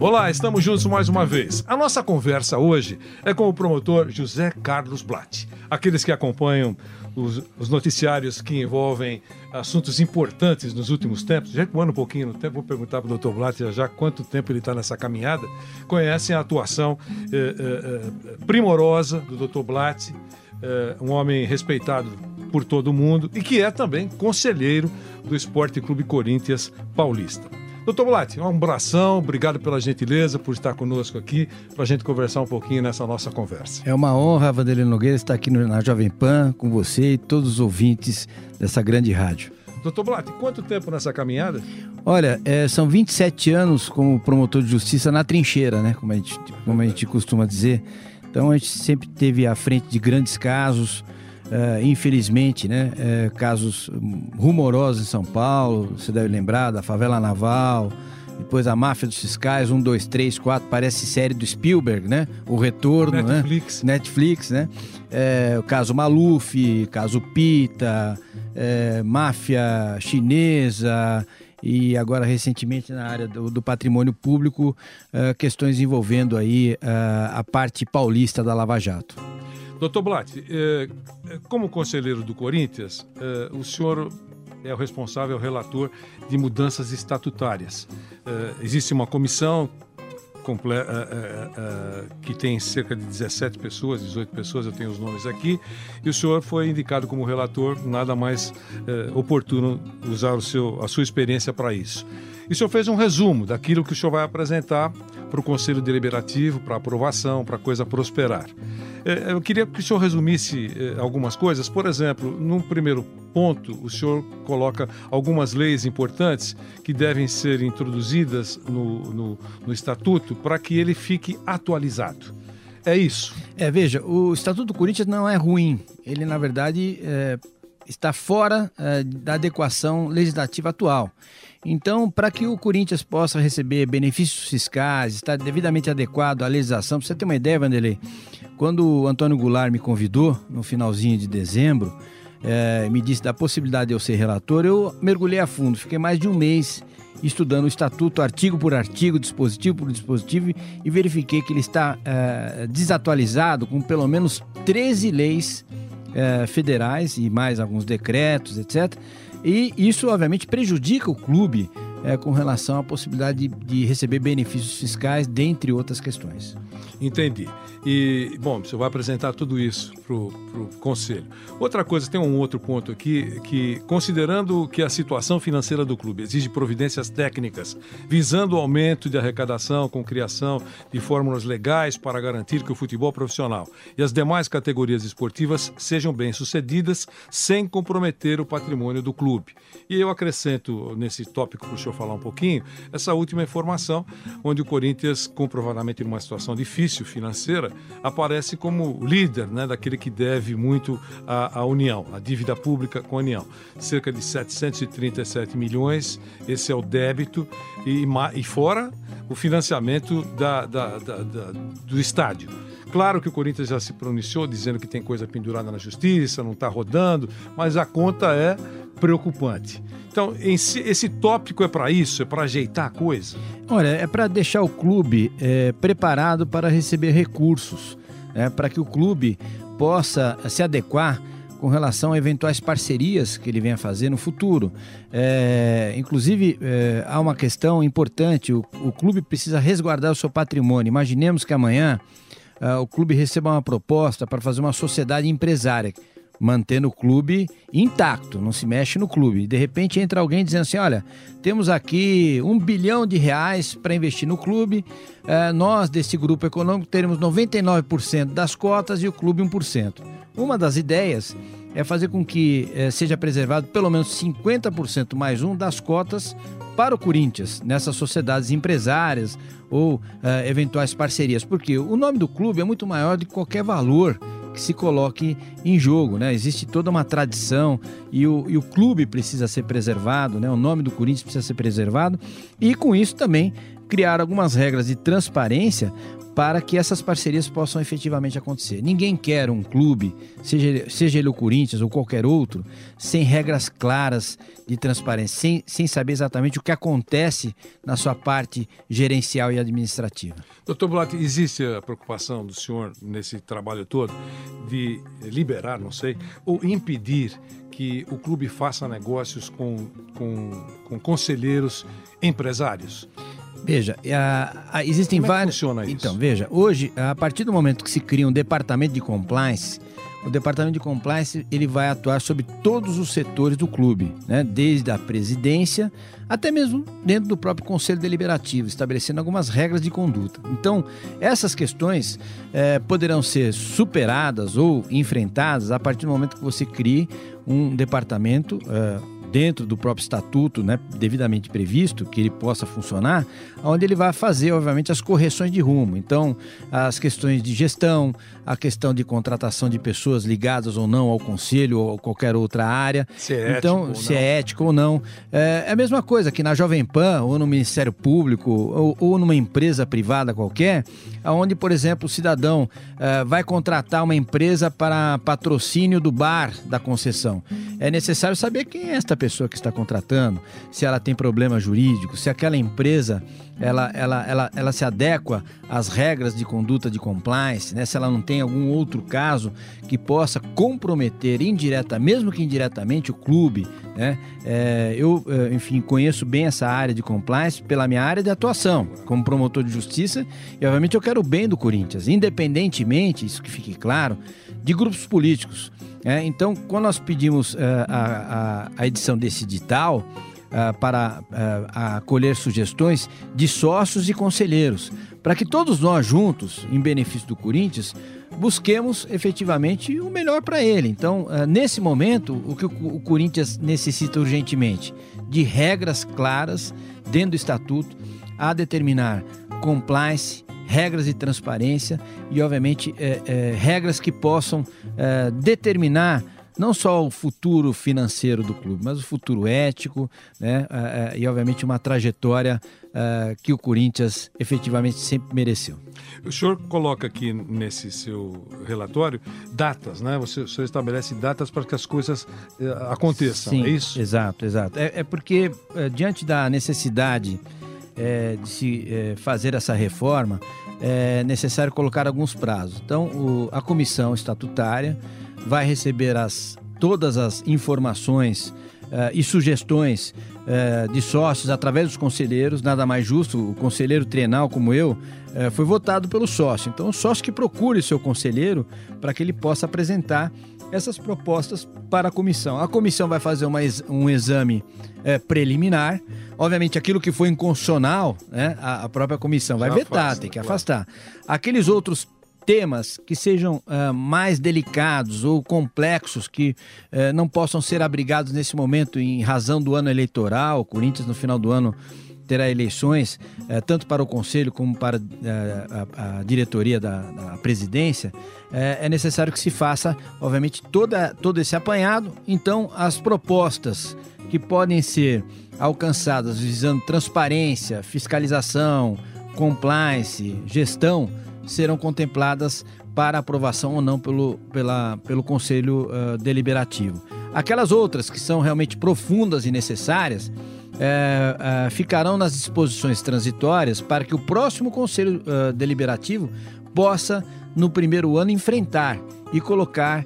Olá, estamos juntos mais uma vez. A nossa conversa hoje é com o promotor José Carlos Blatt. Aqueles que acompanham os, os, noticiários que envolvem assuntos importantes nos últimos tempos, já um pouquinho no tempo, vou perguntar para o Dr. Blatt já quanto tempo ele está nessa caminhada, conhecem a atuação eh, eh, eh primorosa do Dr. Blatt, eh, um homem respeitado por todo mundo e que é também conselheiro do Esporte Clube Corinthians Paulista. Doutor Bolatti, um abração, obrigado pela gentileza por estar conosco aqui, para a gente conversar um pouquinho nessa nossa conversa. É uma honra, Vanderlei Nogueira, estar aqui na Jovem Pan com você e todos os ouvintes dessa grande rádio. Doutor Blatt, quanto tempo nessa caminhada? Olha, é, são 27 anos como promotor de justiça na trincheira, né? Como a, gente, como a gente costuma dizer. Então a gente sempre teve à frente de grandes casos, Uh, infelizmente, né, uh, casos rumorosos em São Paulo, você deve lembrar da favela naval, depois a máfia dos fiscais, um, dois, três, quatro, parece série do Spielberg, né? O retorno, Netflix. né? Netflix, né? É, o caso Maluf, caso Pita, é, máfia chinesa e agora recentemente na área do, do patrimônio público, uh, questões envolvendo aí a parte paulista da Lava Jato. Doutor Blatt, é, é, como conselheiro do Corinthians, é, o senhor é o responsável, o relator de mudanças estatutárias. Existe uma comissão que tem cerca de 17 pessoas, 18 pessoas, eu tenho os nomes aqui, e o senhor foi indicado como relator, nada mais oportuno usar o seu, a sua experiência para isso. E o senhor fez um resumo daquilo que o senhor vai apresentar para o Conselho Deliberativo, para aprovação, para a coisa prosperar. É, eu queria que o senhor resumisse é, algumas coisas. Por exemplo, num primeiro ponto, o senhor coloca algumas leis importantes que devem ser introduzidas no, no, no Estatuto para que ele fique atualizado. É isso. É, veja, o Estatuto do Corinthians não é ruim. Ele, na verdade, é, está fora é, da adequação legislativa atual. Então, para que o Corinthians possa receber benefícios fiscais, estar devidamente adequado à legislação, para você ter uma ideia, Vanderlei, quando o Antônio Goulart me convidou, no finalzinho de dezembro, é, me disse da possibilidade de eu ser relator, eu mergulhei a fundo, fiquei mais de um mês estudando o estatuto, artigo por artigo, dispositivo por dispositivo, e verifiquei que ele está é, desatualizado com pelo menos 13 leis é, federais e mais alguns decretos, etc e isso, obviamente, prejudica o clube é, com relação à possibilidade de, de receber benefícios fiscais, dentre outras questões. Entendi. E, bom, você vai apresentar tudo isso para o conselho. Outra coisa, tem um outro ponto aqui, que considerando que a situação financeira do clube exige providências técnicas, visando o aumento de arrecadação com criação de fórmulas legais para garantir que o futebol profissional e as demais categorias esportivas sejam bem-sucedidas sem comprometer o patrimônio do clube. E eu acrescento nesse tópico para o senhor falar um pouquinho, essa última informação, onde o Corinthians, comprovadamente numa situação difícil financeira, aparece como líder né, daquele que deve muito à, à União, a dívida pública com a União. Cerca de 737 milhões, esse é o débito, e, e fora o financiamento da, da, da, do estádio. Claro que o Corinthians já se pronunciou dizendo que tem coisa pendurada na justiça, não está rodando, mas a conta é preocupante. Então, esse, tópico é para isso? É para ajeitar a coisa? Olha, é para deixar o clube é, preparado para receber recursos, é, para que o clube possa se adequar com relação a eventuais parcerias que ele venha fazer no futuro. É, inclusive, é, há uma questão importante: o, o, clube precisa resguardar o seu patrimônio. Imaginemos que amanhã uh, o clube receba uma proposta para fazer uma sociedade empresária mantendo o clube intacto, não se mexe no clube. De repente entra alguém dizendo assim: olha, temos aqui um bilhão de reais para investir no clube, eh, nós desse grupo econômico teremos 99% das cotas e o clube 1%. Uma das ideias é fazer com que eh, seja preservado pelo menos 50% mais um das cotas para o Corinthians nessas sociedades empresárias ou eh, eventuais parcerias, porque o nome do clube é muito maior do que qualquer valor que se coloque em jogo, né? Existe toda uma tradição e o, e o clube precisa ser preservado, né? O nome do Corinthians precisa ser preservado e com isso também criar algumas regras de transparência para que essas parcerias possam efetivamente acontecer. Ninguém quer um clube, seja ele, seja ele o Corinthians ou qualquer outro, sem regras claras de transparência, sem, sem saber exatamente o que acontece na sua parte gerencial e administrativa. Doutor Blatt, existe a preocupação do senhor nesse trabalho todo de liberar, não sei, ou impedir que o clube faça negócios com, com, com conselheiros empresários? Veja, a, a, existem Como é funciona isso? Então, veja, hoje, a partir do momento que se cria um departamento de compliance, o departamento de compliance ele vai atuar sobre todos os setores do clube, né? desde a presidência até mesmo dentro do próprio conselho deliberativo, estabelecendo algumas regras de conduta. Então, essas questões eh, poderão ser superadas ou enfrentadas a partir do momento que você crie um departamento. eh, dentro do próprio estatuto, né, devidamente previsto, que ele possa funcionar, onde ele vai fazer, obviamente, as correções de rumo. Então, as questões de gestão, a questão de contratação de pessoas ligadas ou não ao conselho ou qualquer outra área. Se é então, ético se é ético ou não. É, é a mesma coisa que na Jovem Pan, ou no Ministério Público, ou, ou numa empresa privada qualquer, onde, por exemplo, o cidadão eh, vai contratar uma empresa para patrocínio do bar da concessão. É necessário saber quem é esta pessoa que está contratando, se ela tem problema jurídico, se aquela empresa ela, ela, ela, ela se adequa às regras de conduta de compliance, né? se ela não tem algum outro caso que possa comprometer indireta, mesmo que indiretamente, o clube. Né? É, eu, eh, enfim, conheço bem essa área de compliance pela minha área de atuação, como promotor de justiça, e obviamente eu quero o bem do Corinthians, independentemente, isso que fique claro, de grupos políticos. né? então, quando nós pedimos eh, a, a, a edição desse edital, ah, para ah, acolher sugestões de sócios e conselheiros, para que todos nós juntos, em benefício do Corinthians, busquemos efetivamente o melhor para ele. Então, nesse momento, o que o, o Corinthians necessita urgentemente de regras claras dentro do estatuto a determinar compliance, regras de transparência e, obviamente, eh, eh, regras que possam eh, determinar não só o futuro financeiro do clube, mas o futuro ético, né? eh, eh, e obviamente uma trajetória eh, que o Corinthians efetivamente sempre mereceu. O senhor coloca aqui nesse seu relatório datas, né? Você, o senhor estabelece datas para que as coisas aconteçam, Sim, é isso? Exato, exato. É, é porque diante da necessidade eh, de se eh, fazer essa reforma, é necessário colocar alguns prazos. Então, o- a comissão estatutária vai receber as, todas as informações eh, e sugestões eh, de sócios através dos conselheiros, nada mais justo, o conselheiro trienal como eu, eh, foi votado pelo sócio. Então, o sócio que procure o seu conselheiro para que ele possa apresentar essas propostas para a comissão. A comissão vai fazer uma um exame eh, preliminar. Obviamente, aquilo que foi inconstitucional, né, a, a própria comissão vai Já vetar, afasta, tem que claro. afastar. Aqueles outros temas que sejam ah, mais delicados ou complexos, que eh, não possam ser abrigados nesse momento em razão do ano eleitoral, o Corinthians no final do ano terá eleições, eh, tanto para o Conselho como para eh, a, a diretoria da, da presidência, eh, é necessário que se faça, obviamente, toda, todo esse apanhado. Então, as propostas que podem ser alcançadas visando transparência, fiscalização, compliance, gestão, serão contempladas para aprovação ou não pelo, pela, pelo Conselho ah, Deliberativo. Aquelas outras que são realmente profundas e necessárias eh, ah, ficarão nas disposições transitórias para que o próximo Conselho Deliberativo possa, no primeiro ano, enfrentar e colocar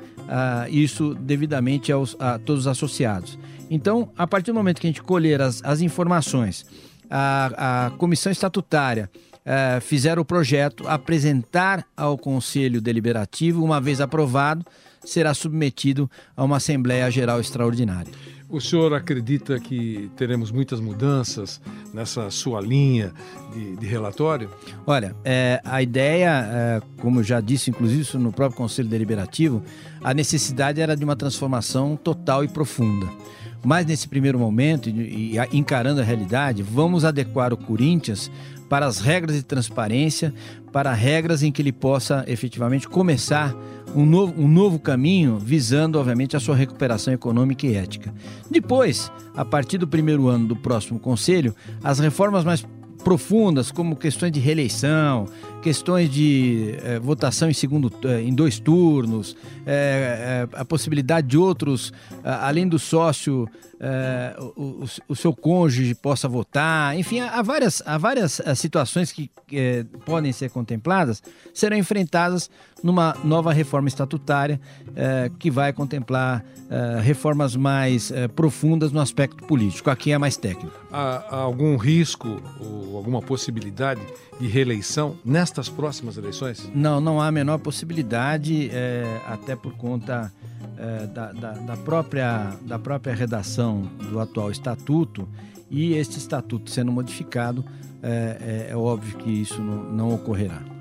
isso devidamente aos, a todos os associados. Então, a partir do momento que a gente colher as, as informações, a, a comissão estatutária eh, fizer o projeto, apresentar ao Conselho Deliberativo, uma vez aprovado, será submetido a uma Assembleia Geral Extraordinária. O senhor acredita que teremos muitas mudanças nessa sua linha de, de relatório? Olha, é, a ideia, é, como eu já disse, inclusive isso no próprio Conselho Deliberativo, a necessidade era de uma transformação total e profunda. Mas nesse primeiro momento, e, e encarando a realidade, vamos adequar o Corinthians para as regras de transparência, para regras em que ele possa efetivamente começar um novo, um novo caminho, visando, obviamente, a sua recuperação econômica e ética. Depois, a partir do primeiro ano do próximo Conselho, as reformas mais profundas, como questões de reeleição, questões de eh, votação em segundo, eh, em dois turnos, eh, a possibilidade de outros, além do sócio, o, o, seu cônjuge possa votar, enfim, há várias, há várias situações que podem ser contempladas, serão enfrentadas numa nova reforma estatutária que vai contemplar reformas mais profundas no aspecto político. Aqui é mais técnico. Há, há algum risco ou alguma possibilidade de reeleição nestas próximas eleições? Não, não há a menor possibilidade, é, até por conta é, da, da, da, própria, da própria redação do atual estatuto e este estatuto sendo modificado, é, é, é óbvio que isso não, não ocorrerá.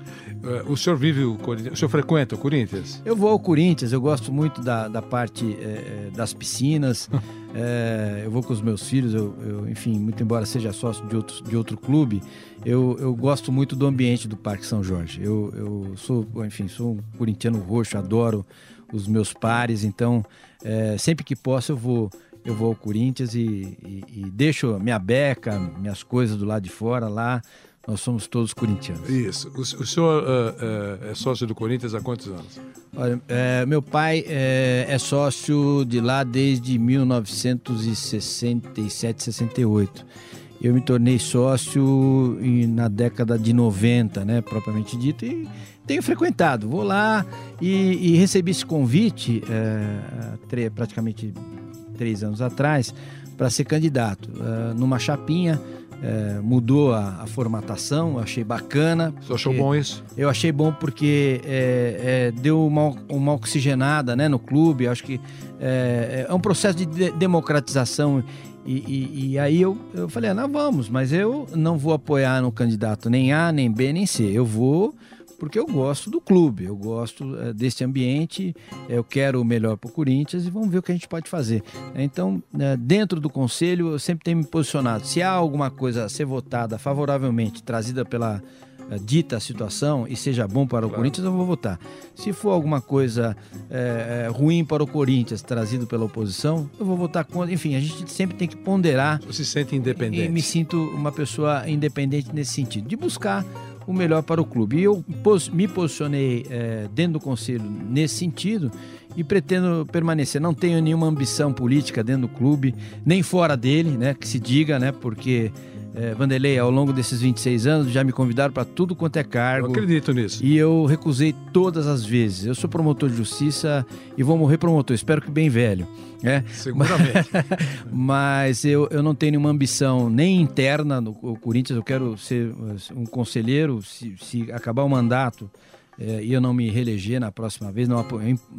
É, o senhor vive o Corinthians? O senhor frequenta o Corinthians? Eu vou ao Corinthians, eu gosto muito da, da parte é, das piscinas. é, eu vou com os meus filhos, eu, eu, enfim, muito embora seja sócio de outro, de outro clube, eu, eu gosto muito do ambiente do Parque São Jorge. Eu, eu sou, enfim, sou um corintiano roxo, adoro os meus pares, então é, sempre que posso eu vou eu vou ao Corinthians e, e, e deixo minha beca, minhas coisas do lado de fora lá nós somos todos corintianos. Isso. O, o senhor uh, uh, é sócio do Corinthians há quantos anos? Olha, é, meu pai é, é, sócio de lá desde 1967, 68. Eu me tornei sócio na década de 90, né, propriamente dito, e tenho frequentado. Vou lá e, e recebi esse convite é, praticamente três anos atrás para ser candidato numa chapinha é, mudou a, a, formatação, achei bacana. Você achou bom isso? Eu achei bom porque é, é, deu uma, uma oxigenada né, no clube. Acho que é, é um processo de, de democratização. E, e, e, aí eu, eu falei, ah, não, vamos, mas eu não vou apoiar no candidato nem A, nem B, nem C. Eu vou porque eu gosto do clube, eu gosto é, desse ambiente, eu quero o melhor para o Corinthians e vamos ver o que a gente pode fazer. Então, é, dentro do conselho, eu sempre tenho me posicionado. Se há alguma coisa a ser votada favoravelmente, trazida pela é, dita situação e seja bom para o claro. Corinthians, eu vou votar. Se for alguma coisa é, ruim para o Corinthians, trazido pela oposição, eu vou votar contra. Enfim, a gente sempre tem que ponderar. Você se sente independente? E me sinto uma pessoa independente nesse sentido, de buscar o melhor para o clube. E eu me posicionei é, dentro do conselho nesse sentido e pretendo permanecer. Não tenho nenhuma ambição política dentro do clube, nem fora dele, né? Que se diga, né? Porque é, Vanderlei, ao longo desses 26 anos, já me convidaram para tudo quanto é cargo. Eu acredito nisso. E eu recusei todas as vezes. Eu sou promotor de justiça e vou morrer promotor, espero que bem velho. Né? Seguramente. Mas eu, eu não tenho nenhuma ambição nem interna no Corinthians, eu quero ser um conselheiro, se, se acabar o mandato e eu não me reeleger na próxima vez, não há,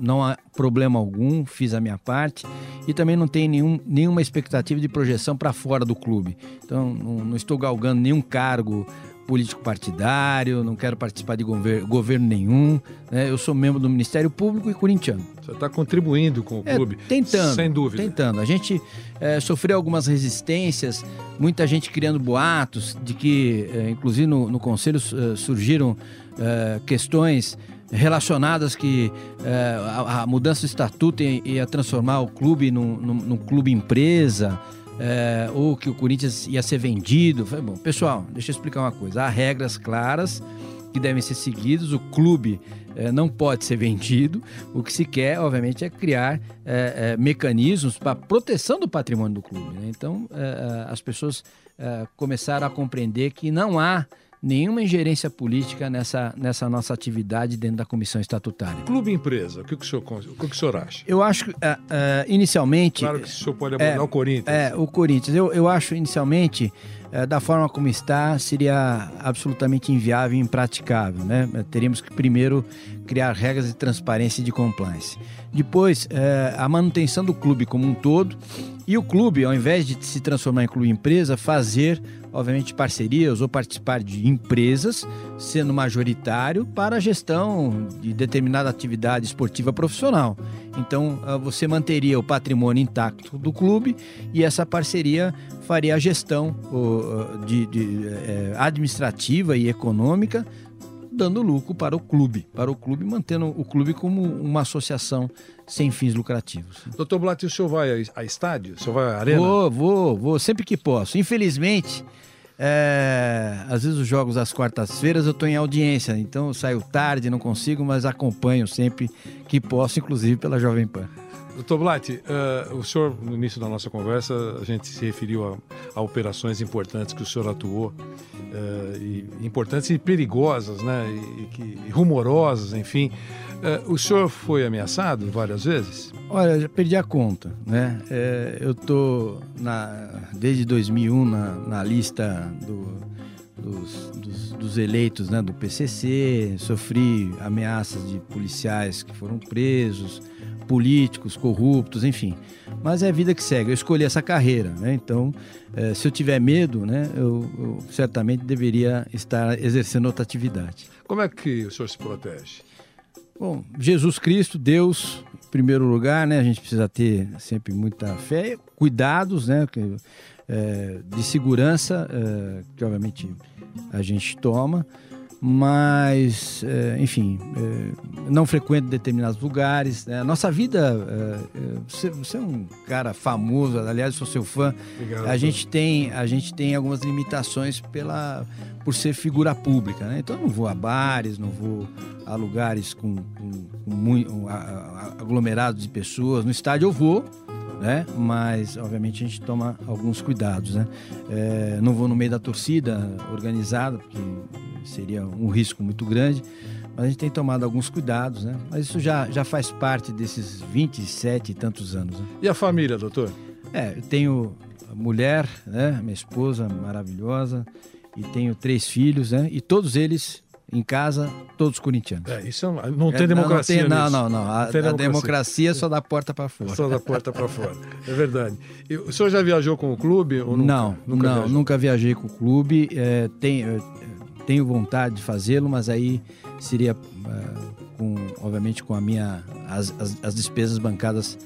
não há problema algum, fiz a minha parte e também não tenho nenhum, nenhuma expectativa de projeção para fora do clube. Então não, não, estou galgando nenhum cargo político partidário, não quero participar de governo, governo nenhum. Né? Eu sou membro do Ministério Público e corintiano. Você está contribuindo com o é, clube, tentando, sem dúvida. Tentando. A gente é, sofreu algumas resistências, muita gente criando boatos de que, é, inclusive no, no conselho é, surgiram é, questões relacionadas que é, a, a, mudança do estatuto ia, transformar o clube num, num, num clube empresa. É, ou que o Corinthians ia ser vendido. Falei, bom, pessoal, deixa eu explicar uma coisa. Há regras claras que devem ser seguidas. O clube não pode ser vendido. O que se quer, obviamente, é criar mecanismos para proteção do patrimônio do clube. Né? Então, as pessoas começaram a compreender que não há nenhuma ingerência política nessa, nessa nossa atividade dentro da comissão estatutária. Clube empresa, o que, que, o, senhor, o que, que o senhor acha? Eu acho que, uh, uh, inicialmente. Claro que o senhor pode abordar é, o Corinthians. É, o Corinthians. Eu, eu acho, inicialmente, uh, da forma como está, seria absolutamente inviável e impraticável. Né? Teríamos que primeiro criar regras de transparência e de compliance. Depois, a manutenção do clube como um todo. E o clube, ao invés de se transformar em clube empresa, fazer obviamente, parcerias ou participar de empresas, sendo majoritário para a gestão de determinada atividade esportiva profissional. Então, ah, você manteria o patrimônio intacto do clube e essa parceria faria a gestão ah, de, eh, administrativa e econômica dando lucro para o clube, para o clube, mantendo o clube como uma associação sem fins lucrativos. Doutor Blatt, o senhor vai a estádio? O senhor vai à arena? Vou, vou, vou, sempre que posso. Infelizmente, é, às vezes os jogos às quartas-feiras eu estou em audiência, então eu saio tarde, não consigo, mas acompanho sempre que posso, inclusive pela Jovem Pan. Doutor Blatt, uh, o senhor, no início da nossa conversa, a gente se referiu a, a operações importantes que o senhor atuou, uh, e, importantes e perigosas, né, e, e, e rumorosas, enfim. Uh, o senhor foi ameaçado várias vezes? Olha, já perdi a conta, né? É, eu tô na, desde 2001 na, na lista do, dos, dos, dos, eleitos né, do PCC, sofri ameaças de policiais que foram presos, políticos corruptos, enfim. Mas é a vida que segue. Eu escolhi essa carreira, né? Então, é, se eu tiver medo, né, eu, eu certamente deveria estar exercendo outra atividade. Como é que o senhor se protege? Bom, Jesus Cristo, Deus, em primeiro lugar, né? A gente precisa ter sempre muita fé, cuidados, né? É, de segurança, é, que obviamente a gente toma mas, é, enfim, é, não frequento determinados lugares. Né? A nossa vida, é, você, você, é um cara famoso, aliás, sou seu fã. Obrigado. A gente tem, a gente tem algumas limitações pela, por ser figura pública, né? Então, eu não vou a bares, não vou a lugares com, com, com muito, aglomerados de pessoas. No estádio eu vou, né? Mas, obviamente, a gente toma alguns cuidados, né? É, não vou no meio da torcida organizada, porque seria um risco muito grande. Mas a gente tem tomado alguns cuidados, né? Mas isso já, já faz parte desses 27 e tantos anos. Né? E a família, doutor? É, eu tenho mulher, né? Minha esposa maravilhosa. E tenho três filhos, né? E todos eles em casa, todos corintianos. É, isso é não tem é, democracia. Não, não, não, não. A, a democracia só da porta para fora. Só da porta para fora. É verdade. E, o senhor já viajou com o clube? Ou nunca? Não, nunca não, nunca viajei com o clube. É, tem, tenho vontade de fazê-lo, mas aí seria uh, com, obviamente, com a minha as, as, as despesas bancadas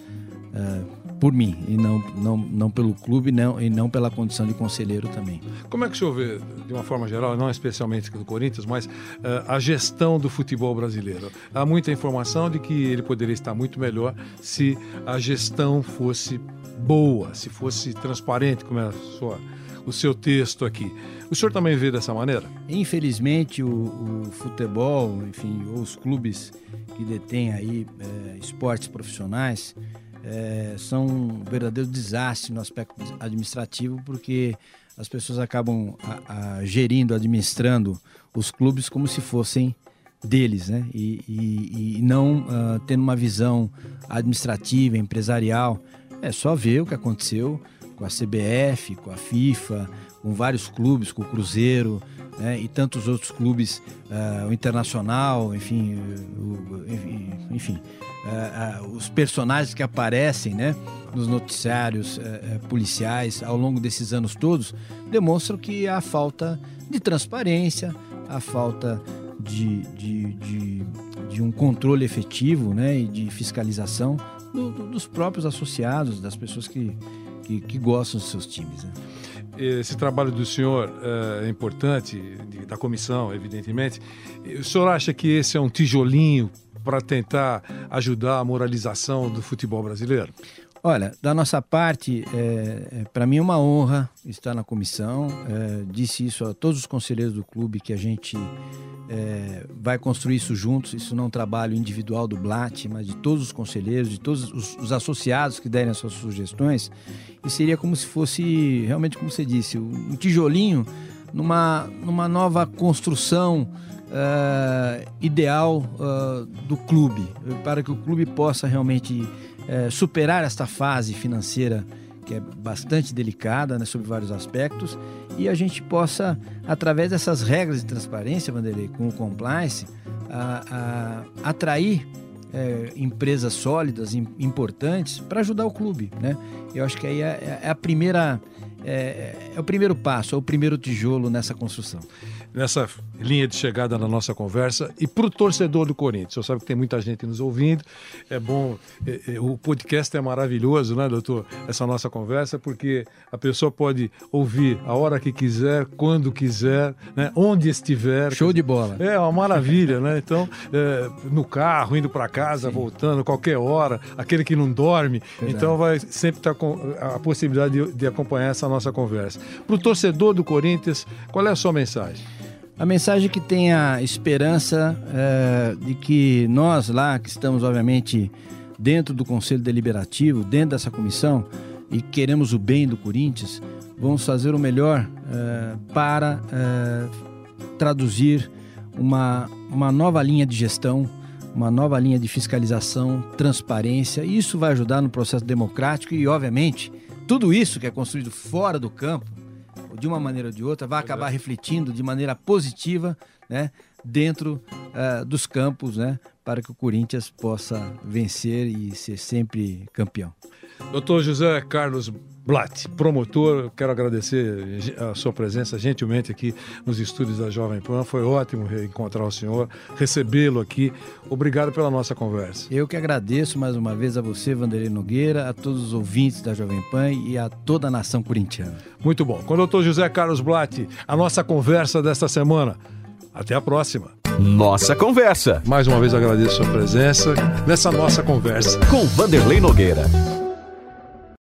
uh, por mim e não, não, não pelo clube não, e não pela condição de conselheiro também. Como é que o senhor vê, de uma forma geral, não especialmente do Corinthians, mas uh, a gestão do futebol brasileiro? Há muita informação de que ele poderia estar muito melhor se a gestão fosse boa, se fosse transparente, como é a sua o seu texto aqui. O senhor também vê dessa maneira? Infelizmente, o, o futebol, enfim, os clubes que detêm aí é, esportes profissionais é, são um verdadeiro desastre no aspecto administrativo, porque as pessoas acabam a, a, gerindo, administrando os clubes como se fossem deles, né? E, e, e não uh, tendo uma visão administrativa, empresarial. É só ver o que aconteceu com a CBF, com a FIFA, com vários clubes, com o Cruzeiro né, e tantos outros clubes, uh, o Internacional, enfim, o, enfim, uh, uh, os personagens que aparecem né, nos noticiários policiais ao longo desses anos todos demonstram que há falta de transparência, a falta de, de, de, de, um controle efetivo né, e de fiscalização do, do, dos próprios associados, das pessoas que que, que gostam dos seus times. Né? Esse trabalho do senhor é importante, da comissão, evidentemente. O senhor acha que esse é um tijolinho para tentar ajudar a moralização do futebol brasileiro? Olha, da nossa parte, é, é para mim é uma honra estar na comissão. É, disse isso a todos os conselheiros do clube que a gente é, vai construir isso juntos. Isso não é um trabalho individual do Blat, mas de todos os conselheiros, de todos os, os, associados que derem as suas sugestões. E seria como se fosse, realmente, como você disse, um tijolinho numa, numa nova construção uh, ideal uh, do clube, para que o clube possa realmente uh, superar esta fase financeira que é bastante delicada né, sobre vários aspectos e a gente possa, através dessas regras de transparência, Vanderlei, com o compliance, a, a, atrair é, empresas sólidas, importantes, para ajudar o clube. Né? Eu acho que aí é, é a primeira. É, é, o primeiro passo, é o primeiro tijolo nessa construção nessa linha de chegada na nossa conversa. E para o torcedor do Corinthians, você sabe que tem muita gente nos ouvindo, é bom, é, é, o podcast é maravilhoso, né, doutor? Essa nossa conversa, porque a pessoa pode ouvir a hora que quiser, quando quiser, né, onde estiver. Show de bola. É uma maravilha, né? Então, é, no carro, indo para casa, Sim. voltando, qualquer hora, aquele que não dorme. Verdade. Então, vai sempre estar tá com a possibilidade de, de acompanhar essa nossa conversa. Para o torcedor do Corinthians, qual é a sua mensagem? A mensagem que tenha esperança é, de que nós lá, que estamos obviamente dentro do Conselho Deliberativo, dentro dessa comissão, e queremos o bem do Corinthians, vamos fazer o melhor é, para é, traduzir uma, uma nova linha de gestão, uma nova linha de fiscalização, transparência. Isso vai ajudar no processo democrático e, obviamente, tudo isso que é construído fora do campo de uma maneira ou de outra, vai acabar refletindo de maneira positiva né, dentro uh, dos campos, né, para que o Corinthians possa vencer e ser sempre campeão. Doutor José Carlos Blatt, promotor, quero agradecer a sua presença gentilmente aqui nos estúdios da Jovem Pan. Foi ótimo encontrar o senhor, recebê-lo aqui. Obrigado pela nossa conversa. Eu que agradeço mais uma vez a você, Vanderlei Nogueira, a todos os ouvintes da Jovem Pan e a toda a nação corintiana. Muito bom. Com o doutor José Carlos Blatt, a nossa conversa desta semana. Até a próxima. Nossa Conversa. Mais uma vez agradeço a sua presença nessa nossa conversa. Com Vanderlei Nogueira.